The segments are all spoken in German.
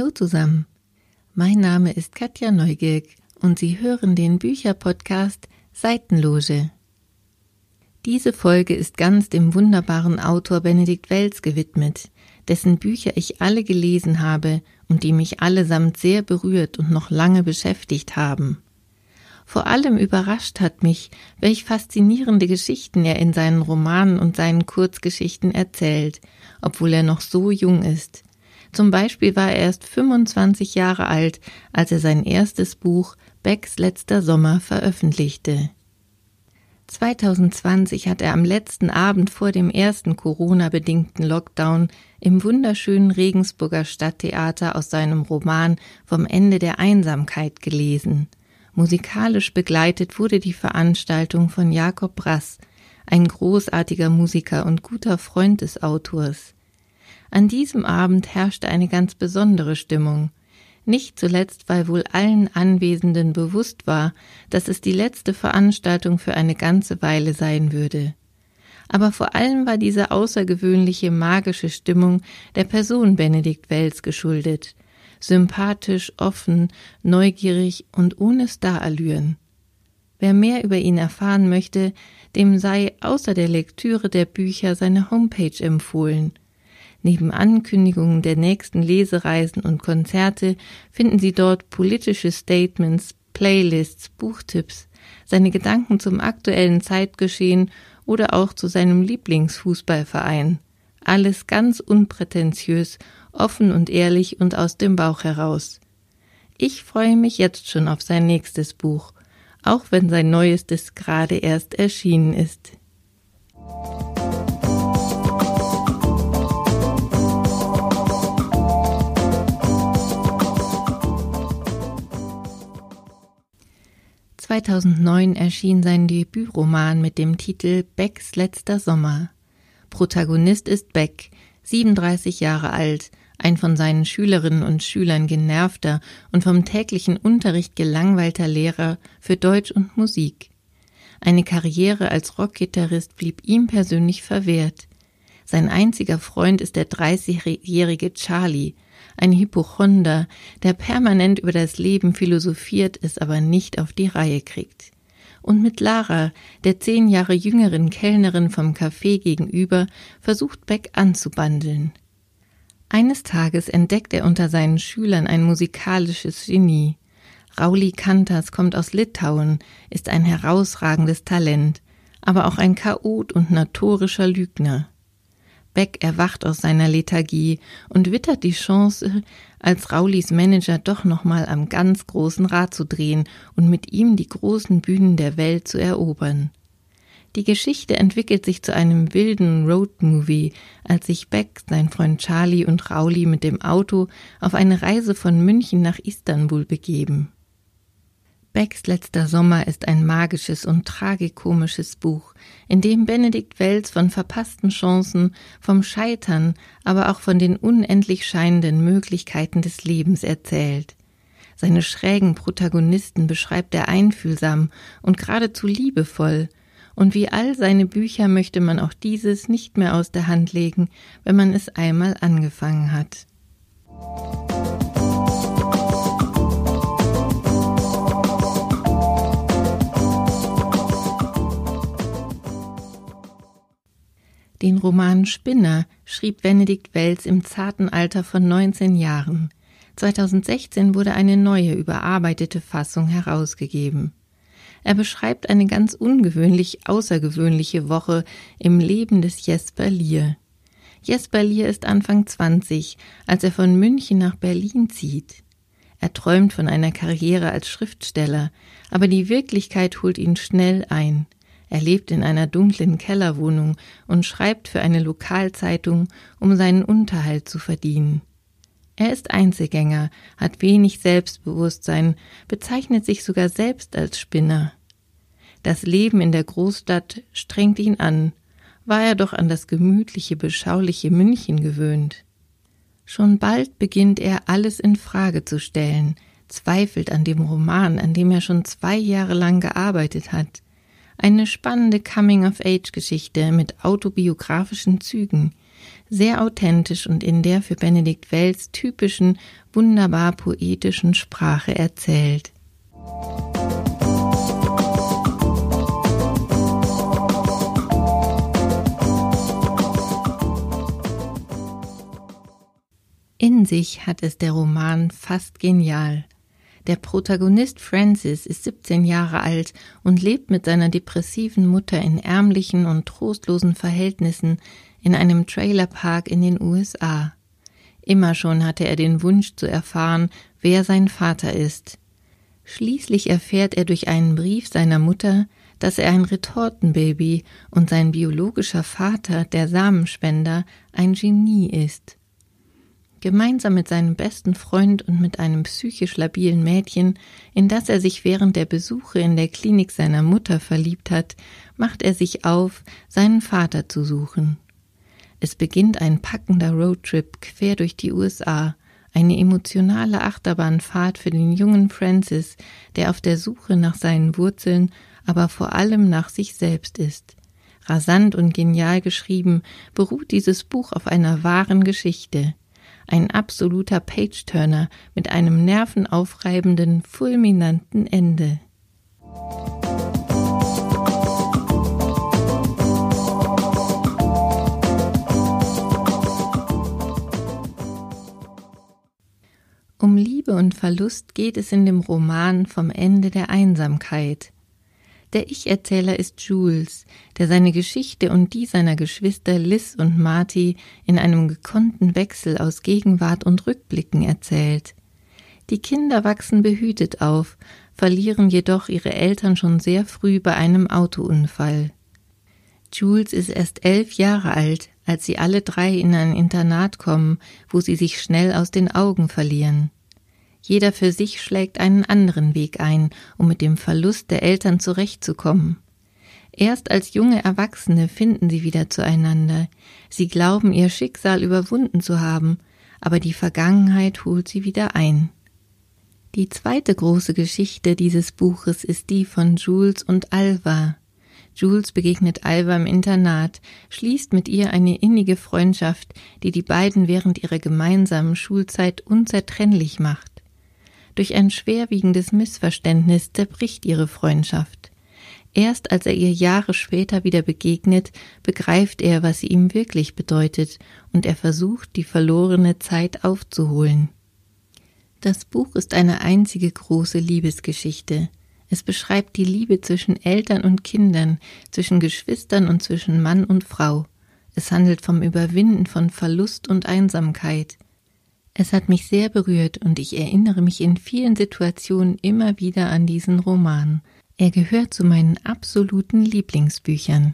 Hallo zusammen. Mein Name ist Katja Neugierk und Sie hören den Bücherpodcast Seitenloge. Diese Folge ist ganz dem wunderbaren Autor Benedikt Welz gewidmet, dessen Bücher ich alle gelesen habe und die mich allesamt sehr berührt und noch lange beschäftigt haben. Vor allem überrascht hat mich, welch faszinierende Geschichten er in seinen Romanen und seinen Kurzgeschichten erzählt, obwohl er noch so jung ist. Zum Beispiel war er erst 25 Jahre alt, als er sein erstes Buch Becks letzter Sommer veröffentlichte. 2020 hat er am letzten Abend vor dem ersten Corona-bedingten Lockdown im wunderschönen Regensburger Stadttheater aus seinem Roman Vom Ende der Einsamkeit gelesen. Musikalisch begleitet wurde die Veranstaltung von Jakob Brass, ein großartiger Musiker und guter Freund des Autors. An diesem Abend herrschte eine ganz besondere Stimmung nicht zuletzt, weil wohl allen Anwesenden bewusst war, dass es die letzte Veranstaltung für eine ganze Weile sein würde. Aber vor allem war diese außergewöhnliche magische Stimmung der Person Benedikt Wells geschuldet, sympathisch, offen, neugierig und ohne Starallüren. Wer mehr über ihn erfahren möchte, dem sei außer der Lektüre der Bücher seine Homepage empfohlen Neben Ankündigungen der nächsten Lesereisen und Konzerte finden Sie dort politische Statements, Playlists, Buchtipps, seine Gedanken zum aktuellen Zeitgeschehen oder auch zu seinem Lieblingsfußballverein. Alles ganz unprätentiös, offen und ehrlich und aus dem Bauch heraus. Ich freue mich jetzt schon auf sein nächstes Buch, auch wenn sein neuestes gerade erst erschienen ist. 2009 erschien sein Debütroman mit dem Titel Becks letzter Sommer. Protagonist ist Beck, 37 Jahre alt, ein von seinen Schülerinnen und Schülern genervter und vom täglichen Unterricht gelangweilter Lehrer für Deutsch und Musik. Eine Karriere als Rockgitarrist blieb ihm persönlich verwehrt. Sein einziger Freund ist der 30-jährige Charlie, ein Hypochonder, der permanent über das Leben philosophiert, es aber nicht auf die Reihe kriegt. Und mit Lara, der zehn Jahre jüngeren Kellnerin vom Café gegenüber, versucht Beck anzubandeln. Eines Tages entdeckt er unter seinen Schülern ein musikalisches Genie. Rauli Kantas kommt aus Litauen, ist ein herausragendes Talent, aber auch ein Chaot und notorischer Lügner. Beck erwacht aus seiner Lethargie und wittert die Chance, als Raulis Manager doch nochmal am ganz großen Rad zu drehen und mit ihm die großen Bühnen der Welt zu erobern. Die Geschichte entwickelt sich zu einem wilden Roadmovie, als sich Beck, sein Freund Charlie und Rauli mit dem Auto auf eine Reise von München nach Istanbul begeben. Becks letzter Sommer ist ein magisches und tragikomisches Buch, in dem Benedikt Wells von verpassten Chancen, vom Scheitern, aber auch von den unendlich scheinenden Möglichkeiten des Lebens erzählt. Seine schrägen Protagonisten beschreibt er einfühlsam und geradezu liebevoll, und wie all seine Bücher möchte man auch dieses nicht mehr aus der Hand legen, wenn man es einmal angefangen hat. Den Roman Spinner schrieb Benedikt Wells im zarten Alter von 19 Jahren. 2016 wurde eine neue, überarbeitete Fassung herausgegeben. Er beschreibt eine ganz ungewöhnlich außergewöhnliche Woche im Leben des Jesper Lier. Jesper Lier ist Anfang 20, als er von München nach Berlin zieht. Er träumt von einer Karriere als Schriftsteller, aber die Wirklichkeit holt ihn schnell ein. Er lebt in einer dunklen Kellerwohnung und schreibt für eine Lokalzeitung, um seinen Unterhalt zu verdienen. Er ist Einzelgänger, hat wenig Selbstbewusstsein, bezeichnet sich sogar selbst als Spinner. Das Leben in der Großstadt strengt ihn an, war er doch an das gemütliche, beschauliche München gewöhnt. Schon bald beginnt er alles in Frage zu stellen, zweifelt an dem Roman, an dem er schon zwei Jahre lang gearbeitet hat, eine spannende Coming-of-Age-Geschichte mit autobiografischen Zügen. sehr authentisch und in der für Benedikt Wells typischen, wunderbar poetischen Sprache erzählt. In sich hat es der Roman fast genial. Der Protagonist Francis ist 17 Jahre alt und lebt mit seiner depressiven Mutter in ärmlichen und trostlosen Verhältnissen in einem Trailerpark in den USA. Immer schon hatte er den Wunsch zu erfahren, wer sein Vater ist. Schließlich erfährt er durch einen Brief seiner Mutter, dass er ein Retortenbaby und sein biologischer Vater, der Samenspender, ein Genie ist. Gemeinsam mit seinem besten Freund und mit einem psychisch labilen Mädchen, in das er sich während der Besuche in der Klinik seiner Mutter verliebt hat, macht er sich auf, seinen Vater zu suchen. Es beginnt ein packender Roadtrip quer durch die USA, eine emotionale Achterbahnfahrt für den jungen Francis, der auf der Suche nach seinen Wurzeln, aber vor allem nach sich selbst ist. Rasant und genial geschrieben, beruht dieses Buch auf einer wahren Geschichte ein absoluter Page-Turner mit einem nervenaufreibenden, fulminanten Ende. Um Liebe und Verlust geht es in dem Roman vom Ende der Einsamkeit. Der Ich-Erzähler ist Jules, der seine Geschichte und die seiner Geschwister Liz und Marty in einem gekonnten Wechsel aus Gegenwart und Rückblicken erzählt. Die Kinder wachsen behütet auf, verlieren jedoch ihre Eltern schon sehr früh bei einem Autounfall. Jules ist erst elf Jahre alt, als sie alle drei in ein Internat kommen, wo sie sich schnell aus den Augen verlieren. Jeder für sich schlägt einen anderen Weg ein, um mit dem Verlust der Eltern zurechtzukommen. Erst als junge Erwachsene finden sie wieder zueinander. Sie glauben, ihr Schicksal überwunden zu haben, aber die Vergangenheit holt sie wieder ein. Die zweite große Geschichte dieses Buches ist die von Jules und Alva. Jules begegnet Alva im Internat, schließt mit ihr eine innige Freundschaft, die die beiden während ihrer gemeinsamen Schulzeit unzertrennlich macht. Durch ein schwerwiegendes Missverständnis zerbricht ihre Freundschaft. Erst als er ihr Jahre später wieder begegnet, begreift er, was sie ihm wirklich bedeutet, und er versucht, die verlorene Zeit aufzuholen. Das Buch ist eine einzige große Liebesgeschichte. Es beschreibt die Liebe zwischen Eltern und Kindern, zwischen Geschwistern und zwischen Mann und Frau. Es handelt vom Überwinden von Verlust und Einsamkeit. Es hat mich sehr berührt und ich erinnere mich in vielen Situationen immer wieder an diesen Roman. Er gehört zu meinen absoluten Lieblingsbüchern.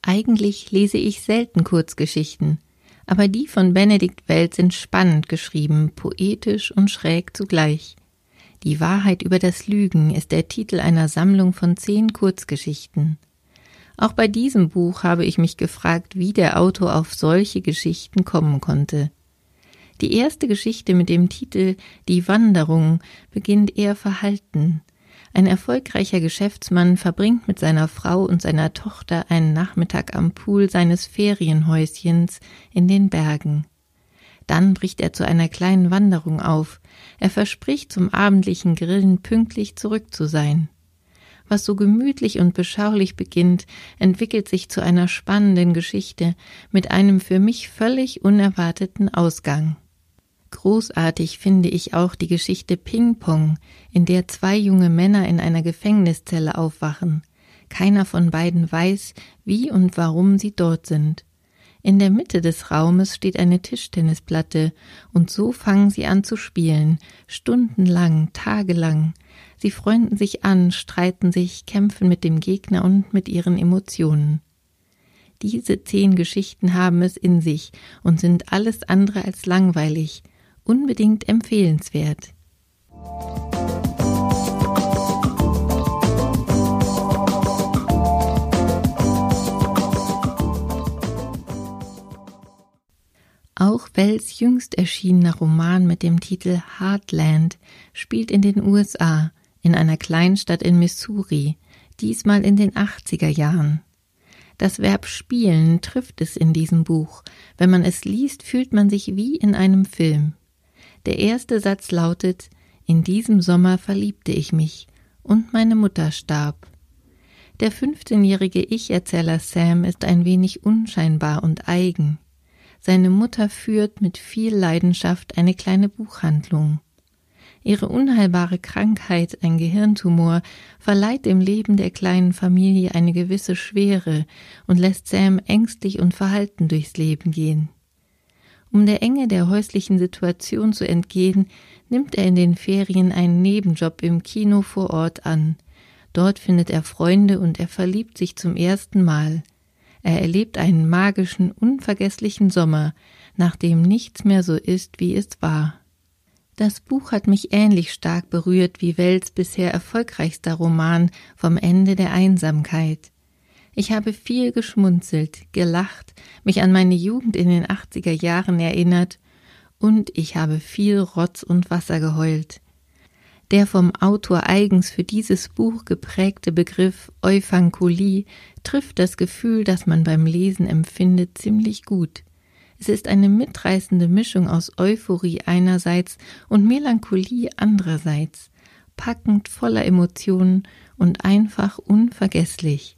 Eigentlich lese ich selten Kurzgeschichten, aber die von Benedikt Welt sind spannend geschrieben, poetisch und schräg zugleich. Die Wahrheit über das Lügen ist der Titel einer Sammlung von zehn Kurzgeschichten. Auch bei diesem Buch habe ich mich gefragt, wie der Autor auf solche Geschichten kommen konnte. Die erste Geschichte mit dem Titel Die Wanderung beginnt eher verhalten. Ein erfolgreicher Geschäftsmann verbringt mit seiner Frau und seiner Tochter einen Nachmittag am Pool seines Ferienhäuschens in den Bergen. Dann bricht er zu einer kleinen Wanderung auf. Er verspricht zum abendlichen Grillen pünktlich zurück zu sein. Was so gemütlich und beschaulich beginnt, entwickelt sich zu einer spannenden Geschichte mit einem für mich völlig unerwarteten Ausgang. Großartig finde ich auch die Geschichte Ping Pong, in der zwei junge Männer in einer Gefängniszelle aufwachen. Keiner von beiden weiß, wie und warum sie dort sind. In der Mitte des Raumes steht eine Tischtennisplatte, und so fangen sie an zu spielen, stundenlang, tagelang. Sie freunden sich an, streiten sich, kämpfen mit dem Gegner und mit ihren Emotionen. Diese zehn Geschichten haben es in sich und sind alles andere als langweilig, unbedingt empfehlenswert. Auch Wells jüngst erschienener Roman mit dem Titel Heartland spielt in den USA, in einer Kleinstadt in Missouri, diesmal in den 80er Jahren. Das Verb spielen trifft es in diesem Buch. Wenn man es liest, fühlt man sich wie in einem Film. Der erste Satz lautet In diesem Sommer verliebte ich mich und meine Mutter starb. Der 15-jährige Ich-Erzähler Sam ist ein wenig unscheinbar und eigen. Seine Mutter führt mit viel Leidenschaft eine kleine Buchhandlung. Ihre unheilbare Krankheit, ein Gehirntumor, verleiht dem Leben der kleinen Familie eine gewisse Schwere und lässt Sam ängstlich und verhalten durchs Leben gehen. Um der Enge der häuslichen Situation zu entgehen, nimmt er in den Ferien einen Nebenjob im Kino vor Ort an. Dort findet er Freunde und er verliebt sich zum ersten Mal. Er erlebt einen magischen, unvergesslichen Sommer, nach dem nichts mehr so ist, wie es war. Das Buch hat mich ähnlich stark berührt wie Wells bisher erfolgreichster Roman vom Ende der Einsamkeit. Ich habe viel geschmunzelt, gelacht, mich an meine Jugend in den 80er Jahren erinnert und ich habe viel Rotz und Wasser geheult. Der vom Autor eigens für dieses Buch geprägte Begriff Euphankolie trifft das Gefühl, das man beim Lesen empfindet, ziemlich gut. Es ist eine mitreißende Mischung aus Euphorie einerseits und Melancholie andererseits, packend voller Emotionen und einfach unvergesslich.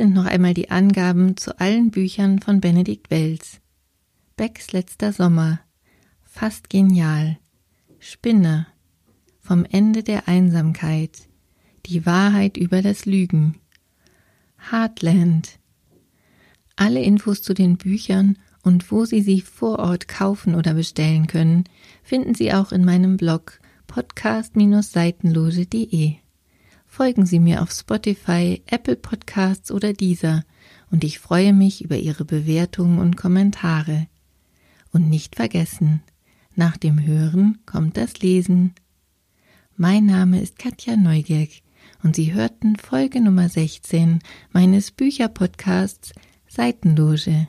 Sind noch einmal die Angaben zu allen Büchern von Benedikt Wells. Becks letzter Sommer. Fast genial. Spinne. Vom Ende der Einsamkeit. Die Wahrheit über das Lügen. Heartland. Alle Infos zu den Büchern und wo Sie sie vor Ort kaufen oder bestellen können, finden Sie auch in meinem Blog podcast-seitenloge.de. Folgen Sie mir auf Spotify, Apple Podcasts oder dieser und ich freue mich über Ihre Bewertungen und Kommentare. Und nicht vergessen, nach dem Hören kommt das Lesen. Mein Name ist Katja Neugierk und Sie hörten Folge Nummer 16 meines Bücherpodcasts Seitenloge.